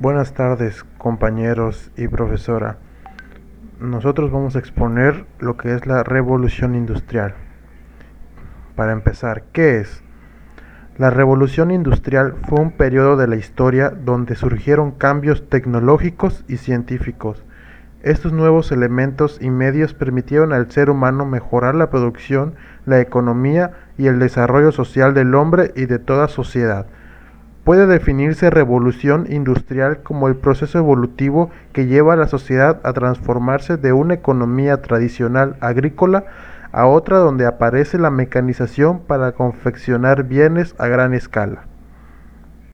Buenas tardes, compañeros y profesora. Nosotros vamos a exponer lo que es la revolución industrial. Para empezar, ¿qué es? La revolución industrial fue un periodo de la historia donde surgieron cambios tecnológicos y científicos. Estos nuevos elementos y medios permitieron al ser humano mejorar la producción, la economía y el desarrollo social del hombre y de toda sociedad Puede definirse revolución industrial como el proceso evolutivo que lleva a la sociedad a transformarse de una economía tradicional agrícola a otra donde aparece la mecanización para confeccionar bienes a gran escala.